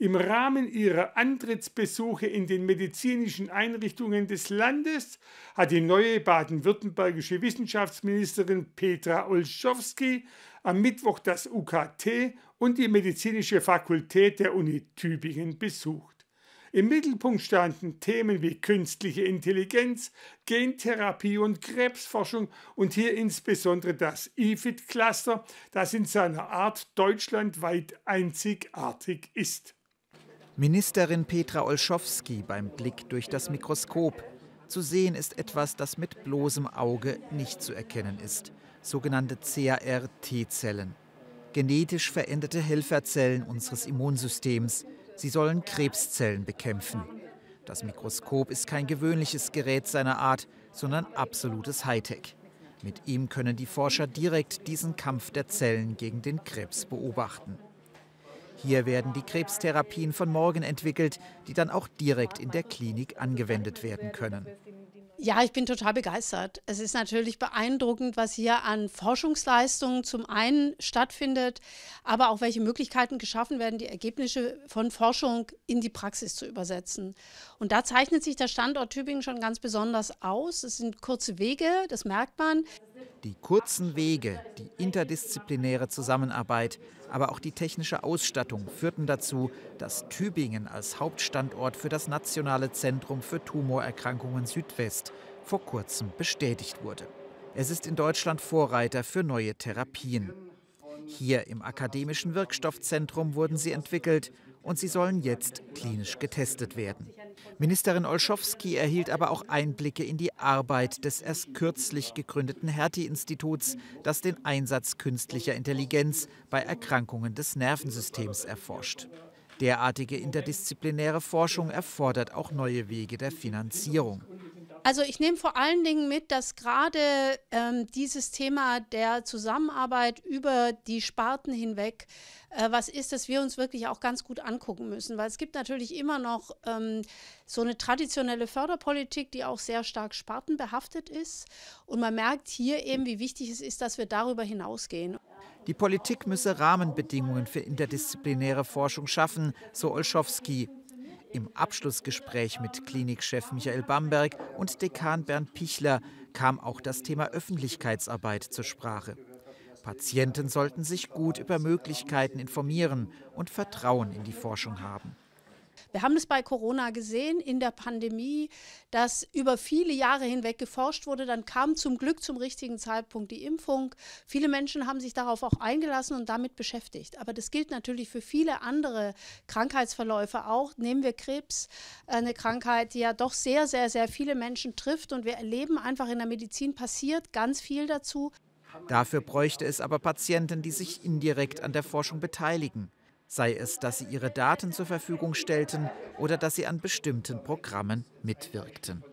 Im Rahmen ihrer Antrittsbesuche in den medizinischen Einrichtungen des Landes hat die neue baden-württembergische Wissenschaftsministerin Petra Olschowski am Mittwoch das UKT und die medizinische Fakultät der Uni Tübingen besucht. Im Mittelpunkt standen Themen wie künstliche Intelligenz, Gentherapie und Krebsforschung und hier insbesondere das IFID-Cluster, das in seiner Art deutschlandweit einzigartig ist. Ministerin Petra Olschowski beim Blick durch das Mikroskop. Zu sehen ist etwas, das mit bloßem Auge nicht zu erkennen ist. Sogenannte CAR-T-Zellen. Genetisch veränderte Helferzellen unseres Immunsystems. Sie sollen Krebszellen bekämpfen. Das Mikroskop ist kein gewöhnliches Gerät seiner Art, sondern absolutes Hightech. Mit ihm können die Forscher direkt diesen Kampf der Zellen gegen den Krebs beobachten. Hier werden die Krebstherapien von morgen entwickelt, die dann auch direkt in der Klinik angewendet werden können. Ja, ich bin total begeistert. Es ist natürlich beeindruckend, was hier an Forschungsleistungen zum einen stattfindet, aber auch welche Möglichkeiten geschaffen werden, die Ergebnisse von Forschung in die Praxis zu übersetzen. Und da zeichnet sich der Standort Tübingen schon ganz besonders aus. Es sind kurze Wege, das merkt man. Die kurzen Wege, die interdisziplinäre Zusammenarbeit, aber auch die technische Ausstattung führten dazu, dass Tübingen als Hauptstandort für das Nationale Zentrum für Tumorerkrankungen Südwest vor kurzem bestätigt wurde. Es ist in Deutschland Vorreiter für neue Therapien. Hier im Akademischen Wirkstoffzentrum wurden sie entwickelt und sie sollen jetzt klinisch getestet werden. Ministerin Olschowski erhielt aber auch Einblicke in die Arbeit des erst kürzlich gegründeten Hertie-Instituts, das den Einsatz künstlicher Intelligenz bei Erkrankungen des Nervensystems erforscht. Derartige interdisziplinäre Forschung erfordert auch neue Wege der Finanzierung. Also ich nehme vor allen Dingen mit, dass gerade ähm, dieses Thema der Zusammenarbeit über die Sparten hinweg äh, was ist, dass wir uns wirklich auch ganz gut angucken müssen, weil es gibt natürlich immer noch ähm, so eine traditionelle Förderpolitik, die auch sehr stark spartenbehaftet ist und man merkt hier eben, wie wichtig es ist, dass wir darüber hinausgehen. Die Politik müsse Rahmenbedingungen für interdisziplinäre Forschung schaffen, so Olschowski. Im Abschlussgespräch mit Klinikchef Michael Bamberg und Dekan Bernd Pichler kam auch das Thema Öffentlichkeitsarbeit zur Sprache. Patienten sollten sich gut über Möglichkeiten informieren und Vertrauen in die Forschung haben. Wir haben es bei Corona gesehen, in der Pandemie, dass über viele Jahre hinweg geforscht wurde. Dann kam zum Glück zum richtigen Zeitpunkt die Impfung. Viele Menschen haben sich darauf auch eingelassen und damit beschäftigt. Aber das gilt natürlich für viele andere Krankheitsverläufe auch. Nehmen wir Krebs, eine Krankheit, die ja doch sehr, sehr, sehr viele Menschen trifft. Und wir erleben einfach in der Medizin passiert ganz viel dazu. Dafür bräuchte es aber Patienten, die sich indirekt an der Forschung beteiligen sei es, dass sie ihre Daten zur Verfügung stellten oder dass sie an bestimmten Programmen mitwirkten.